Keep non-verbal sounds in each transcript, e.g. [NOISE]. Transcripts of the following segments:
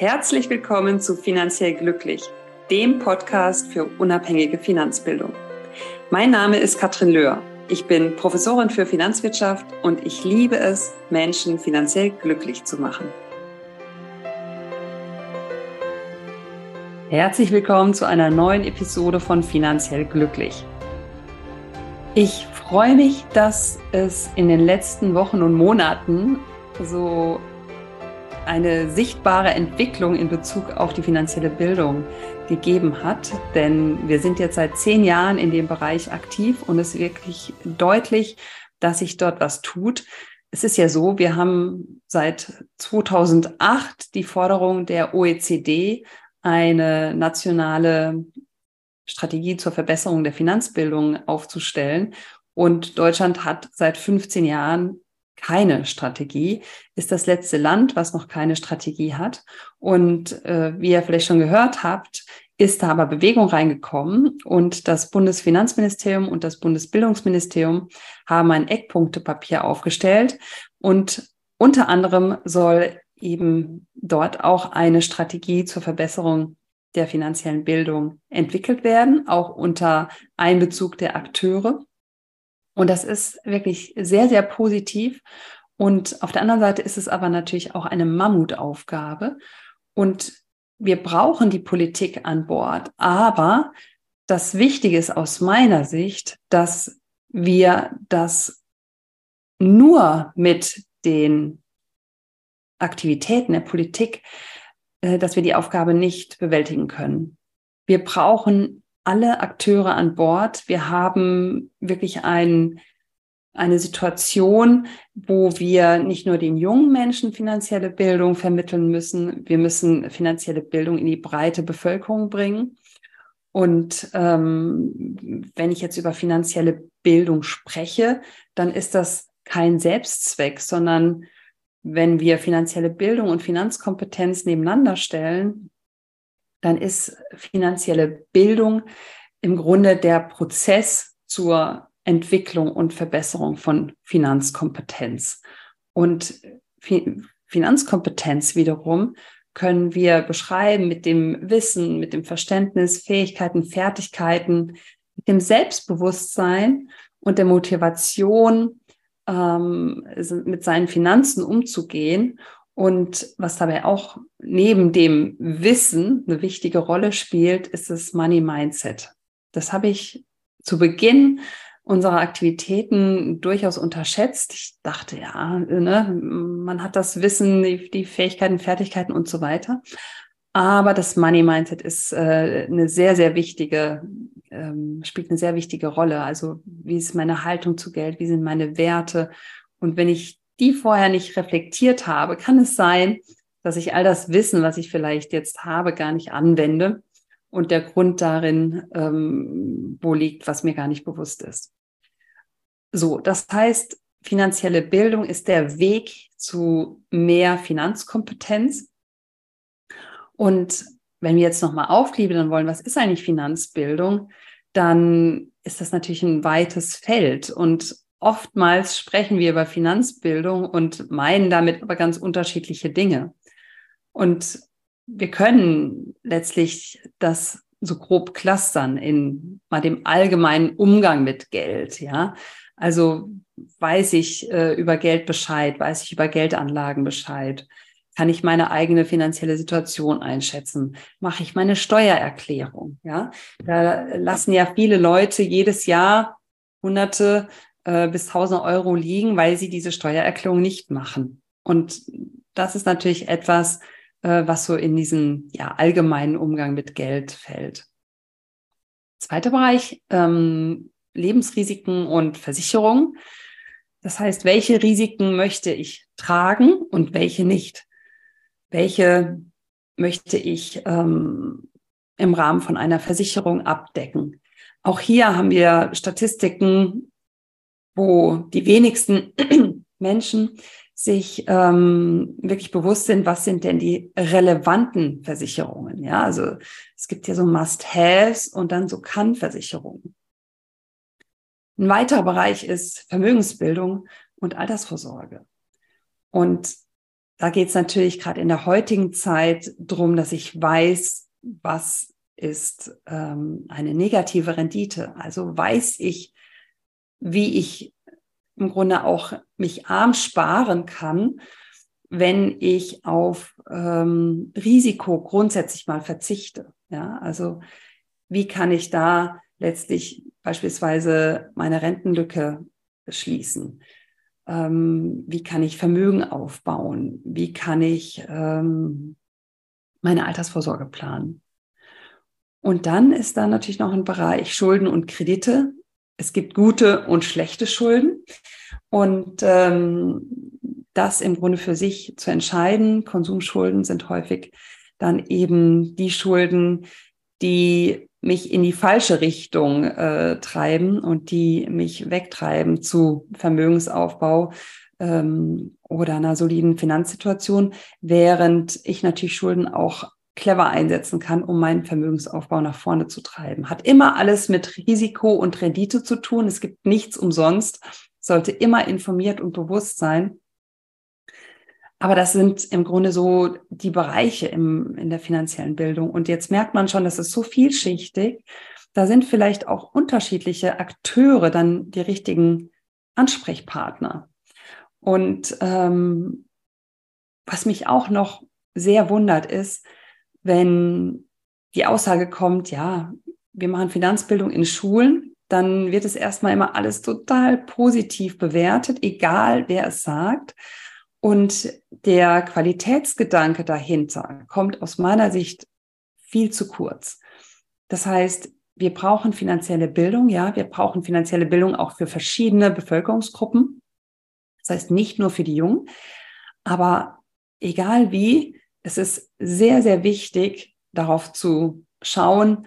Herzlich willkommen zu Finanziell Glücklich, dem Podcast für unabhängige Finanzbildung. Mein Name ist Katrin Löhr. Ich bin Professorin für Finanzwirtschaft und ich liebe es, Menschen finanziell glücklich zu machen. Herzlich willkommen zu einer neuen Episode von Finanziell Glücklich. Ich freue mich, dass es in den letzten Wochen und Monaten so eine sichtbare Entwicklung in Bezug auf die finanzielle Bildung gegeben hat. Denn wir sind jetzt seit zehn Jahren in dem Bereich aktiv und es ist wirklich deutlich, dass sich dort was tut. Es ist ja so, wir haben seit 2008 die Forderung der OECD, eine nationale Strategie zur Verbesserung der Finanzbildung aufzustellen. Und Deutschland hat seit 15 Jahren keine Strategie, ist das letzte Land, was noch keine Strategie hat. Und äh, wie ihr vielleicht schon gehört habt, ist da aber Bewegung reingekommen und das Bundesfinanzministerium und das Bundesbildungsministerium haben ein Eckpunktepapier aufgestellt und unter anderem soll eben dort auch eine Strategie zur Verbesserung der finanziellen Bildung entwickelt werden, auch unter Einbezug der Akteure. Und das ist wirklich sehr, sehr positiv. Und auf der anderen Seite ist es aber natürlich auch eine Mammutaufgabe. Und wir brauchen die Politik an Bord. Aber das Wichtige ist aus meiner Sicht, dass wir das nur mit den Aktivitäten der Politik, äh, dass wir die Aufgabe nicht bewältigen können. Wir brauchen alle Akteure an Bord. Wir haben wirklich ein, eine Situation, wo wir nicht nur den jungen Menschen finanzielle Bildung vermitteln müssen, wir müssen finanzielle Bildung in die breite Bevölkerung bringen. Und ähm, wenn ich jetzt über finanzielle Bildung spreche, dann ist das kein Selbstzweck, sondern wenn wir finanzielle Bildung und Finanzkompetenz nebeneinander stellen, dann ist finanzielle Bildung im Grunde der Prozess zur Entwicklung und Verbesserung von Finanzkompetenz. Und Finanzkompetenz wiederum können wir beschreiben mit dem Wissen, mit dem Verständnis, Fähigkeiten, Fertigkeiten, mit dem Selbstbewusstsein und der Motivation, ähm, mit seinen Finanzen umzugehen und was dabei auch neben dem Wissen eine wichtige Rolle spielt, ist das Money Mindset. Das habe ich zu Beginn unserer Aktivitäten durchaus unterschätzt. Ich dachte, ja, ne, man hat das Wissen, die, die Fähigkeiten, Fertigkeiten und so weiter. Aber das Money Mindset ist äh, eine sehr, sehr wichtige, ähm, spielt eine sehr wichtige Rolle. Also wie ist meine Haltung zu Geld? Wie sind meine Werte? Und wenn ich die vorher nicht reflektiert habe, kann es sein, dass ich all das Wissen, was ich vielleicht jetzt habe, gar nicht anwende und der Grund darin, ähm, wo liegt, was mir gar nicht bewusst ist. So, das heißt, finanzielle Bildung ist der Weg zu mehr Finanzkompetenz. Und wenn wir jetzt nochmal aufgliedern wollen, was ist eigentlich Finanzbildung, dann ist das natürlich ein weites Feld. Und oftmals sprechen wir über Finanzbildung und meinen damit aber ganz unterschiedliche Dinge. Und wir können letztlich das so grob clustern in mal dem allgemeinen Umgang mit Geld, ja. Also weiß ich äh, über Geld Bescheid, weiß ich über Geldanlagen Bescheid, kann ich meine eigene finanzielle Situation einschätzen, mache ich meine Steuererklärung, ja. Da lassen ja viele Leute jedes Jahr hunderte äh, bis 1000 Euro liegen, weil sie diese Steuererklärung nicht machen. Und das ist natürlich etwas, äh, was so in diesen ja, allgemeinen Umgang mit Geld fällt. Zweiter Bereich, ähm, Lebensrisiken und Versicherungen. Das heißt, welche Risiken möchte ich tragen und welche nicht? Welche möchte ich ähm, im Rahmen von einer Versicherung abdecken? Auch hier haben wir Statistiken wo die wenigsten [CLEARS THROAT] Menschen sich ähm, wirklich bewusst sind, was sind denn die relevanten Versicherungen. Ja, also es gibt ja so Must-Haves und dann so Kann-Versicherungen. Ein weiterer Bereich ist Vermögensbildung und Altersvorsorge. Und da geht es natürlich gerade in der heutigen Zeit drum, dass ich weiß, was ist ähm, eine negative Rendite. Also weiß ich, wie ich im Grunde auch mich arm sparen kann, wenn ich auf ähm, Risiko grundsätzlich mal verzichte. Ja, also wie kann ich da letztlich beispielsweise meine Rentenlücke schließen? Ähm, wie kann ich Vermögen aufbauen? Wie kann ich ähm, meine Altersvorsorge planen? Und dann ist da natürlich noch ein Bereich Schulden und Kredite. Es gibt gute und schlechte Schulden. Und ähm, das im Grunde für sich zu entscheiden. Konsumschulden sind häufig dann eben die Schulden, die mich in die falsche Richtung äh, treiben und die mich wegtreiben zu Vermögensaufbau ähm, oder einer soliden Finanzsituation, während ich natürlich Schulden auch clever einsetzen kann, um meinen Vermögensaufbau nach vorne zu treiben. Hat immer alles mit Risiko und Rendite zu tun. Es gibt nichts umsonst, sollte immer informiert und bewusst sein. Aber das sind im Grunde so die Bereiche im, in der finanziellen Bildung. Und jetzt merkt man schon, das ist so vielschichtig. Da sind vielleicht auch unterschiedliche Akteure dann die richtigen Ansprechpartner. Und ähm, was mich auch noch sehr wundert, ist, wenn die Aussage kommt, ja, wir machen Finanzbildung in Schulen, dann wird es erstmal immer alles total positiv bewertet, egal wer es sagt. Und der Qualitätsgedanke dahinter kommt aus meiner Sicht viel zu kurz. Das heißt, wir brauchen finanzielle Bildung, ja, wir brauchen finanzielle Bildung auch für verschiedene Bevölkerungsgruppen. Das heißt nicht nur für die Jungen, aber egal wie, es ist sehr, sehr wichtig, darauf zu schauen,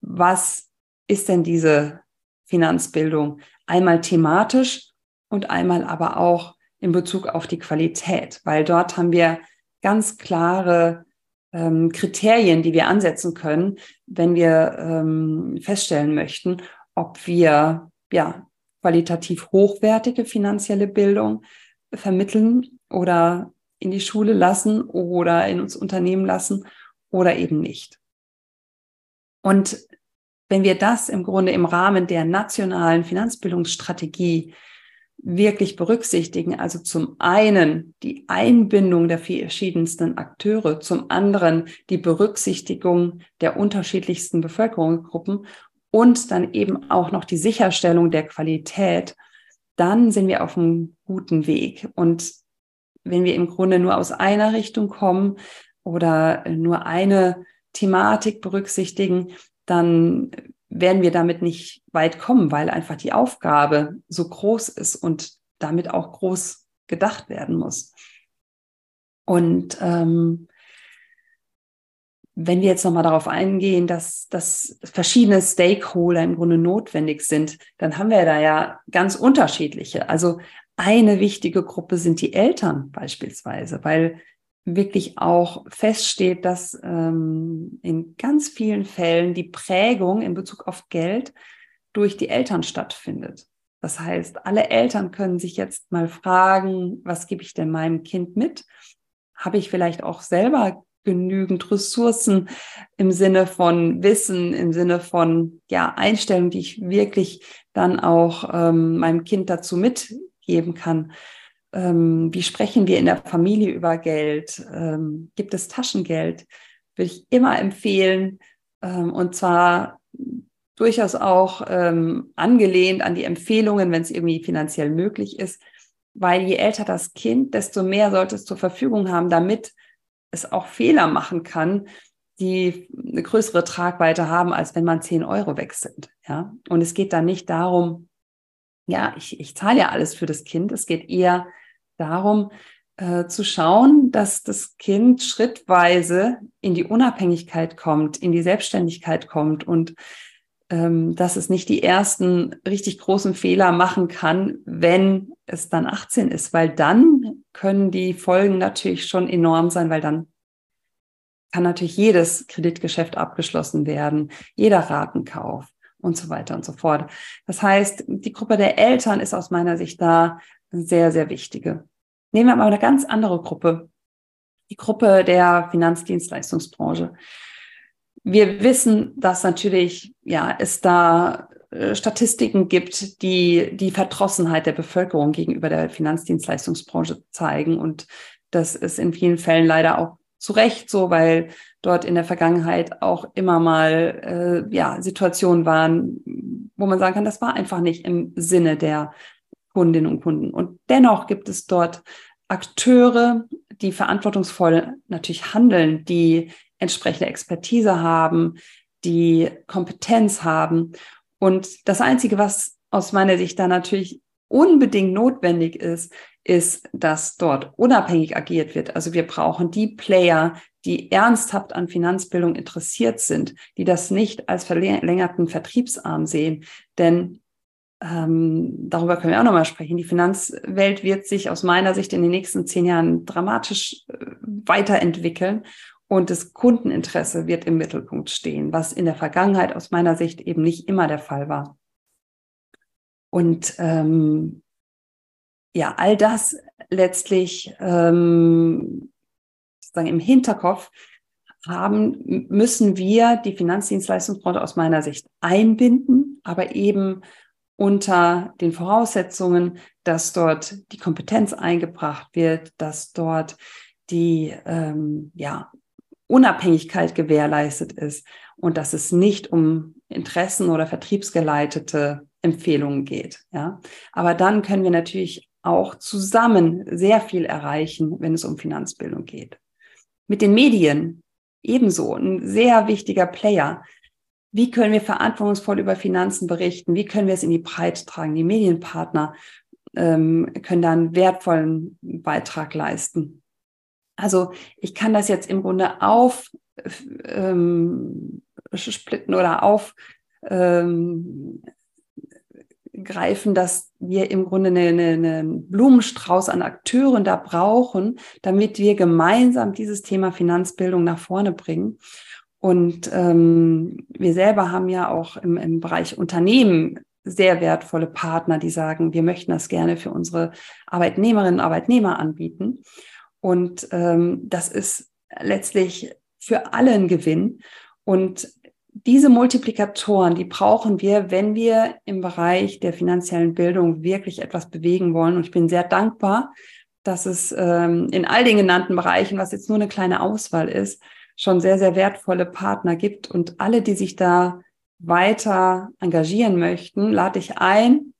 was ist denn diese Finanzbildung? Einmal thematisch und einmal aber auch in Bezug auf die Qualität, weil dort haben wir ganz klare ähm, Kriterien, die wir ansetzen können, wenn wir ähm, feststellen möchten, ob wir ja qualitativ hochwertige finanzielle Bildung vermitteln oder in die Schule lassen oder in uns Unternehmen lassen oder eben nicht. Und wenn wir das im Grunde im Rahmen der nationalen Finanzbildungsstrategie wirklich berücksichtigen. Also zum einen die Einbindung der verschiedensten Akteure, zum anderen die Berücksichtigung der unterschiedlichsten Bevölkerungsgruppen und dann eben auch noch die Sicherstellung der Qualität, dann sind wir auf einem guten Weg. Und wenn wir im Grunde nur aus einer Richtung kommen oder nur eine Thematik berücksichtigen, dann werden wir damit nicht weit kommen, weil einfach die Aufgabe so groß ist und damit auch groß gedacht werden muss. Und ähm, wenn wir jetzt nochmal darauf eingehen, dass, dass verschiedene Stakeholder im Grunde notwendig sind, dann haben wir da ja ganz unterschiedliche. Also eine wichtige Gruppe sind die Eltern beispielsweise, weil wirklich auch feststeht, dass ähm, in ganz vielen Fällen die Prägung in Bezug auf Geld durch die Eltern stattfindet. Das heißt, alle Eltern können sich jetzt mal fragen, was gebe ich denn meinem Kind mit? Habe ich vielleicht auch selber genügend Ressourcen im Sinne von Wissen, im Sinne von ja Einstellung, die ich wirklich dann auch ähm, meinem Kind dazu mitgeben kann? Ähm, wie sprechen wir in der Familie über Geld? Ähm, gibt es Taschengeld? Würde ich immer empfehlen. Ähm, und zwar durchaus auch ähm, angelehnt an die Empfehlungen, wenn es irgendwie finanziell möglich ist. Weil je älter das Kind, desto mehr sollte es zur Verfügung haben, damit es auch Fehler machen kann, die eine größere Tragweite haben, als wenn man 10 Euro wechselt. Ja? Und es geht da nicht darum, ja, ich, ich zahle ja alles für das Kind. Es geht eher darum, äh, zu schauen, dass das Kind schrittweise in die Unabhängigkeit kommt, in die Selbstständigkeit kommt und ähm, dass es nicht die ersten richtig großen Fehler machen kann, wenn es dann 18 ist, weil dann können die Folgen natürlich schon enorm sein, weil dann kann natürlich jedes Kreditgeschäft abgeschlossen werden, jeder Ratenkauf und so weiter und so fort. Das heißt, die Gruppe der Eltern ist aus meiner Sicht da sehr, sehr wichtige. Nehmen wir mal eine ganz andere Gruppe, die Gruppe der Finanzdienstleistungsbranche. Wir wissen, dass natürlich, ja, es da äh, Statistiken gibt, die die Verdrossenheit der Bevölkerung gegenüber der Finanzdienstleistungsbranche zeigen. Und das ist in vielen Fällen leider auch zu Recht so, weil dort in der Vergangenheit auch immer mal äh, ja, Situationen waren, wo man sagen kann, das war einfach nicht im Sinne der Kundinnen und Kunden. Und dennoch gibt es dort Akteure, die verantwortungsvoll natürlich handeln, die entsprechende Expertise haben, die Kompetenz haben. Und das Einzige, was aus meiner Sicht da natürlich unbedingt notwendig ist, ist, dass dort unabhängig agiert wird. Also wir brauchen die Player, die ernsthaft an Finanzbildung interessiert sind, die das nicht als verlängerten Vertriebsarm sehen. Denn ähm, darüber können wir auch nochmal sprechen. Die Finanzwelt wird sich aus meiner Sicht in den nächsten zehn Jahren dramatisch äh, weiterentwickeln und das Kundeninteresse wird im Mittelpunkt stehen, was in der Vergangenheit aus meiner Sicht eben nicht immer der Fall war. Und ähm, ja, all das letztlich ähm, sozusagen im Hinterkopf haben, müssen wir die Finanzdienstleistungsbranche aus meiner Sicht einbinden, aber eben unter den Voraussetzungen, dass dort die Kompetenz eingebracht wird, dass dort die ähm, ja, Unabhängigkeit gewährleistet ist und dass es nicht um Interessen oder vertriebsgeleitete Empfehlungen geht. Ja, aber dann können wir natürlich auch zusammen sehr viel erreichen, wenn es um Finanzbildung geht. Mit den Medien ebenso ein sehr wichtiger Player. Wie können wir verantwortungsvoll über Finanzen berichten? Wie können wir es in die Breite tragen? Die Medienpartner ähm, können da einen wertvollen Beitrag leisten. Also ich kann das jetzt im Grunde auf ähm, splitten oder auf ähm, greifen, dass wir im Grunde einen eine Blumenstrauß an Akteuren da brauchen, damit wir gemeinsam dieses Thema Finanzbildung nach vorne bringen. Und ähm, wir selber haben ja auch im, im Bereich Unternehmen sehr wertvolle Partner, die sagen, wir möchten das gerne für unsere Arbeitnehmerinnen und Arbeitnehmer anbieten. Und ähm, das ist letztlich für alle ein Gewinn. Und diese Multiplikatoren, die brauchen wir, wenn wir im Bereich der finanziellen Bildung wirklich etwas bewegen wollen. Und ich bin sehr dankbar, dass es ähm, in all den genannten Bereichen, was jetzt nur eine kleine Auswahl ist, schon sehr, sehr wertvolle Partner gibt. Und alle, die sich da weiter engagieren möchten, lade ich ein,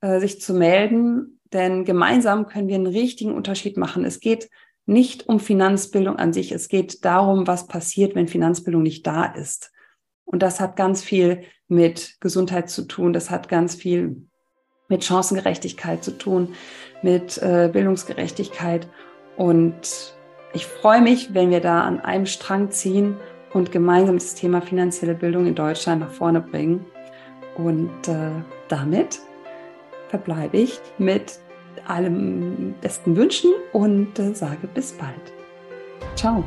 äh, sich zu melden, denn gemeinsam können wir einen richtigen Unterschied machen. Es geht nicht um Finanzbildung an sich, es geht darum, was passiert, wenn Finanzbildung nicht da ist. Und das hat ganz viel mit Gesundheit zu tun, das hat ganz viel mit Chancengerechtigkeit zu tun, mit äh, Bildungsgerechtigkeit. Und ich freue mich, wenn wir da an einem Strang ziehen und gemeinsam das Thema finanzielle Bildung in Deutschland nach vorne bringen. Und äh, damit verbleibe ich mit allem besten Wünschen und äh, sage bis bald. Ciao.